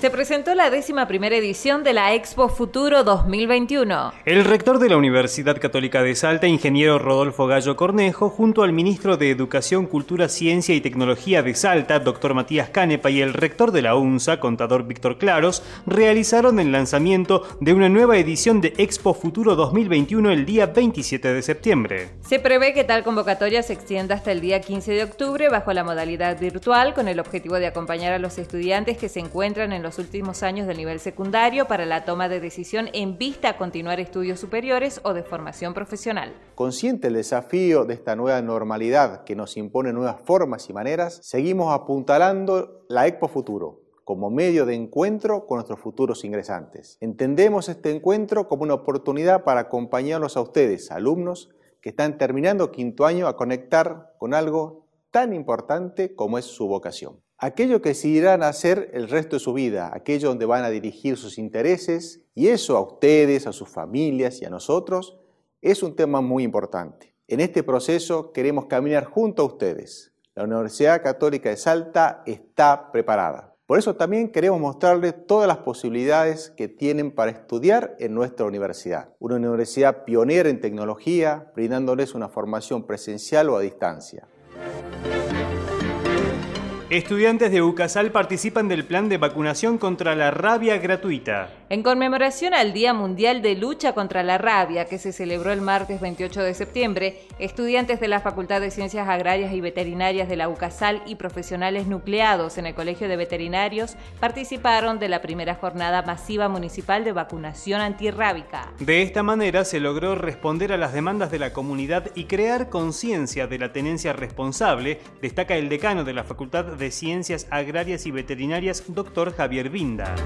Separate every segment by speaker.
Speaker 1: Se presentó la décima primera edición de la Expo Futuro 2021.
Speaker 2: El rector de la Universidad Católica de Salta, ingeniero Rodolfo Gallo Cornejo, junto al ministro de Educación, Cultura, Ciencia y Tecnología de Salta, doctor Matías Canepa, y el rector de la UNSA, contador Víctor Claros, realizaron el lanzamiento de una nueva edición de Expo Futuro 2021 el día 27 de septiembre.
Speaker 1: Se prevé que tal convocatoria se extienda hasta el día 15 de octubre bajo la modalidad virtual con el objetivo de acompañar a los estudiantes que se encuentran en los últimos años del nivel secundario para la toma de decisión en vista a continuar estudios superiores o de formación profesional.
Speaker 3: Consciente del desafío de esta nueva normalidad que nos impone nuevas formas y maneras, seguimos apuntalando la Expo Futuro como medio de encuentro con nuestros futuros ingresantes. Entendemos este encuentro como una oportunidad para acompañarlos a ustedes, alumnos, que están terminando quinto año a conectar con algo tan importante como es su vocación aquello que decidirán hacer el resto de su vida, aquello donde van a dirigir sus intereses, y eso a ustedes, a sus familias y a nosotros, es un tema muy importante. En este proceso queremos caminar junto a ustedes. La Universidad Católica de Salta está preparada. Por eso también queremos mostrarles todas las posibilidades que tienen para estudiar en nuestra universidad. Una universidad pionera en tecnología, brindándoles una formación presencial o a distancia.
Speaker 2: Estudiantes de UCASAL participan del plan de vacunación contra la rabia gratuita.
Speaker 1: En conmemoración al Día Mundial de Lucha contra la Rabia, que se celebró el martes 28 de septiembre, estudiantes de la Facultad de Ciencias Agrarias y Veterinarias de la UCASAL y profesionales nucleados en el Colegio de Veterinarios participaron de la primera jornada masiva municipal de vacunación antirrábica.
Speaker 2: De esta manera se logró responder a las demandas de la comunidad y crear conciencia de la tenencia responsable, destaca el decano de la Facultad de Ciencias Agrarias y Veterinarias, doctor Javier Vinda.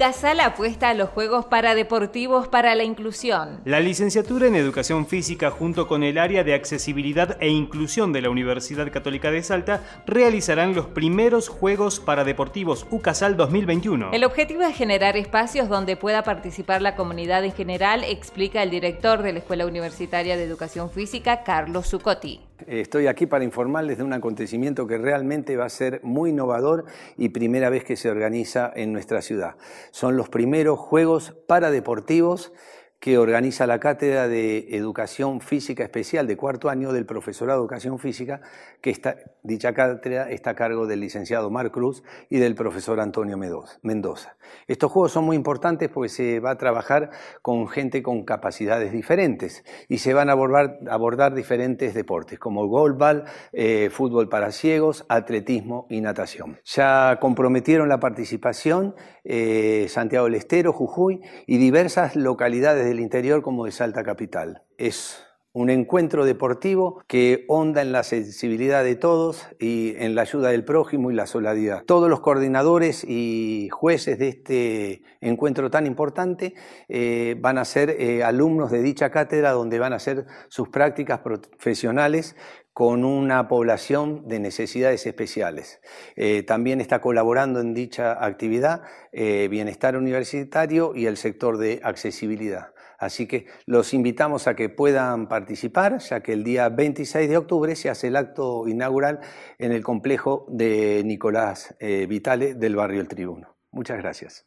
Speaker 1: UCASAL apuesta a los Juegos Paradeportivos para la Inclusión.
Speaker 2: La licenciatura en Educación Física junto con el área de Accesibilidad e Inclusión de la Universidad Católica de Salta realizarán los primeros Juegos Paradeportivos UCASAL 2021.
Speaker 1: El objetivo es generar espacios donde pueda participar la comunidad en general, explica el director de la Escuela Universitaria de Educación Física, Carlos Zucotti.
Speaker 4: Estoy aquí para informarles de un acontecimiento que realmente va a ser muy innovador y primera vez que se organiza en nuestra ciudad. Son los primeros Juegos Paradeportivos que organiza la Cátedra de Educación Física Especial de cuarto año del Profesorado de Educación Física, que está, dicha cátedra está a cargo del licenciado Mar Cruz y del profesor Antonio Mendoza. Estos juegos son muy importantes porque se va a trabajar con gente con capacidades diferentes y se van a abordar, diferentes deportes como golbal, eh, fútbol para ciegos, atletismo y natación. Ya comprometieron la participación eh, Santiago del Estero, Jujuy y diversas localidades del interior como de Salta Capital. Es un encuentro deportivo que honda en la sensibilidad de todos y en la ayuda del prójimo y la solidaridad. Todos los coordinadores y jueces de este encuentro tan importante eh, van a ser eh, alumnos de dicha cátedra donde van a hacer sus prácticas profesionales con una población de necesidades especiales. Eh, también está colaborando en dicha actividad Bienestar Universitario y el sector de accesibilidad. Así que los invitamos a que puedan participar, ya que el día 26 de octubre se hace el acto inaugural en el complejo de Nicolás eh, Vitale del barrio El Tribuno. Muchas gracias.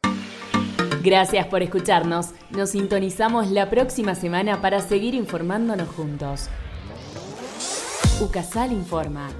Speaker 5: Gracias por escucharnos. Nos sintonizamos la próxima semana para seguir informándonos juntos. UCASAL informa.